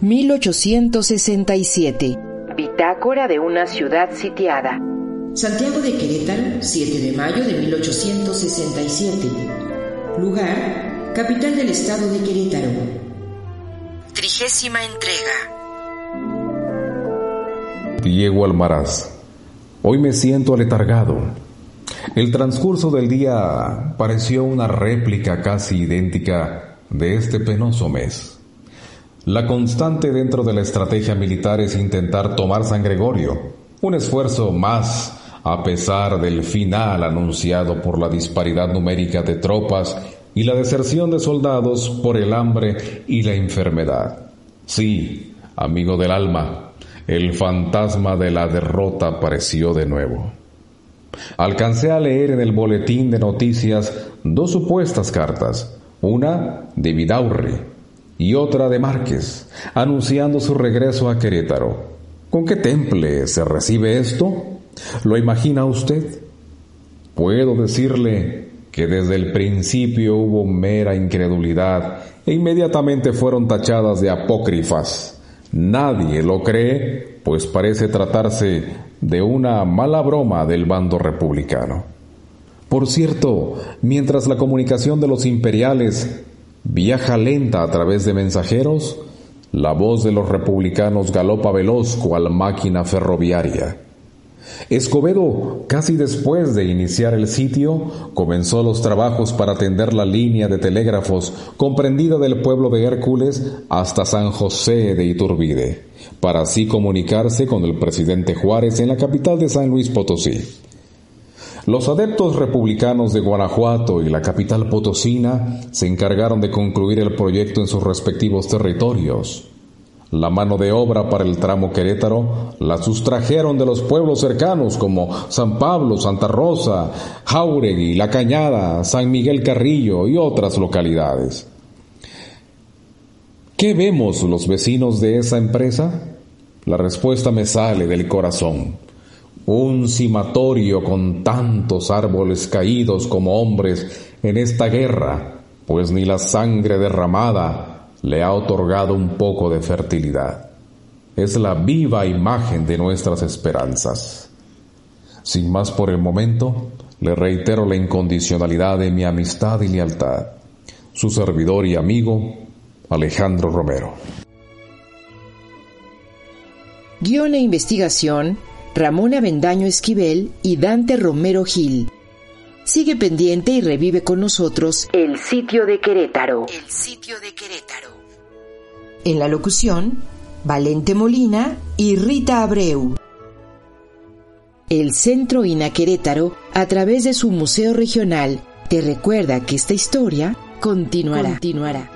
1867. Bitácora de una ciudad sitiada. Santiago de Querétaro, 7 de mayo de 1867. Lugar, capital del estado de Querétaro. Trigésima entrega. Diego Almaraz. Hoy me siento aletargado. El transcurso del día pareció una réplica casi idéntica de este penoso mes. La constante dentro de la estrategia militar es intentar tomar San Gregorio, un esfuerzo más a pesar del final anunciado por la disparidad numérica de tropas y la deserción de soldados por el hambre y la enfermedad. Sí, amigo del alma, el fantasma de la derrota apareció de nuevo. Alcancé a leer en el boletín de noticias dos supuestas cartas, una de Vidaurri y otra de Márquez, anunciando su regreso a Querétaro. ¿Con qué temple se recibe esto? ¿Lo imagina usted? Puedo decirle que desde el principio hubo mera incredulidad e inmediatamente fueron tachadas de apócrifas. Nadie lo cree, pues parece tratarse de una mala broma del bando republicano. Por cierto, mientras la comunicación de los imperiales viaja lenta a través de mensajeros, la voz de los republicanos galopa veloz cual máquina ferroviaria. Escobedo, casi después de iniciar el sitio, comenzó los trabajos para atender la línea de telégrafos comprendida del pueblo de Hércules hasta San José de Iturbide, para así comunicarse con el presidente Juárez en la capital de San Luis Potosí. Los adeptos republicanos de Guanajuato y la capital potosina se encargaron de concluir el proyecto en sus respectivos territorios. La mano de obra para el tramo Querétaro la sustrajeron de los pueblos cercanos como San Pablo, Santa Rosa, Jauregui, La Cañada, San Miguel Carrillo y otras localidades. ¿Qué vemos los vecinos de esa empresa? La respuesta me sale del corazón. Un cimatorio con tantos árboles caídos como hombres en esta guerra, pues ni la sangre derramada le ha otorgado un poco de fertilidad. Es la viva imagen de nuestras esperanzas. Sin más por el momento, le reitero la incondicionalidad de mi amistad y lealtad. Su servidor y amigo, Alejandro Romero. Guión e investigación, Ramón Avendaño Esquivel y Dante Romero Gil. Sigue pendiente y revive con nosotros el sitio de Querétaro. El sitio de Querétaro. En la locución, Valente Molina y Rita Abreu. El Centro INA Querétaro, a través de su Museo Regional, te recuerda que esta historia continuará. continuará.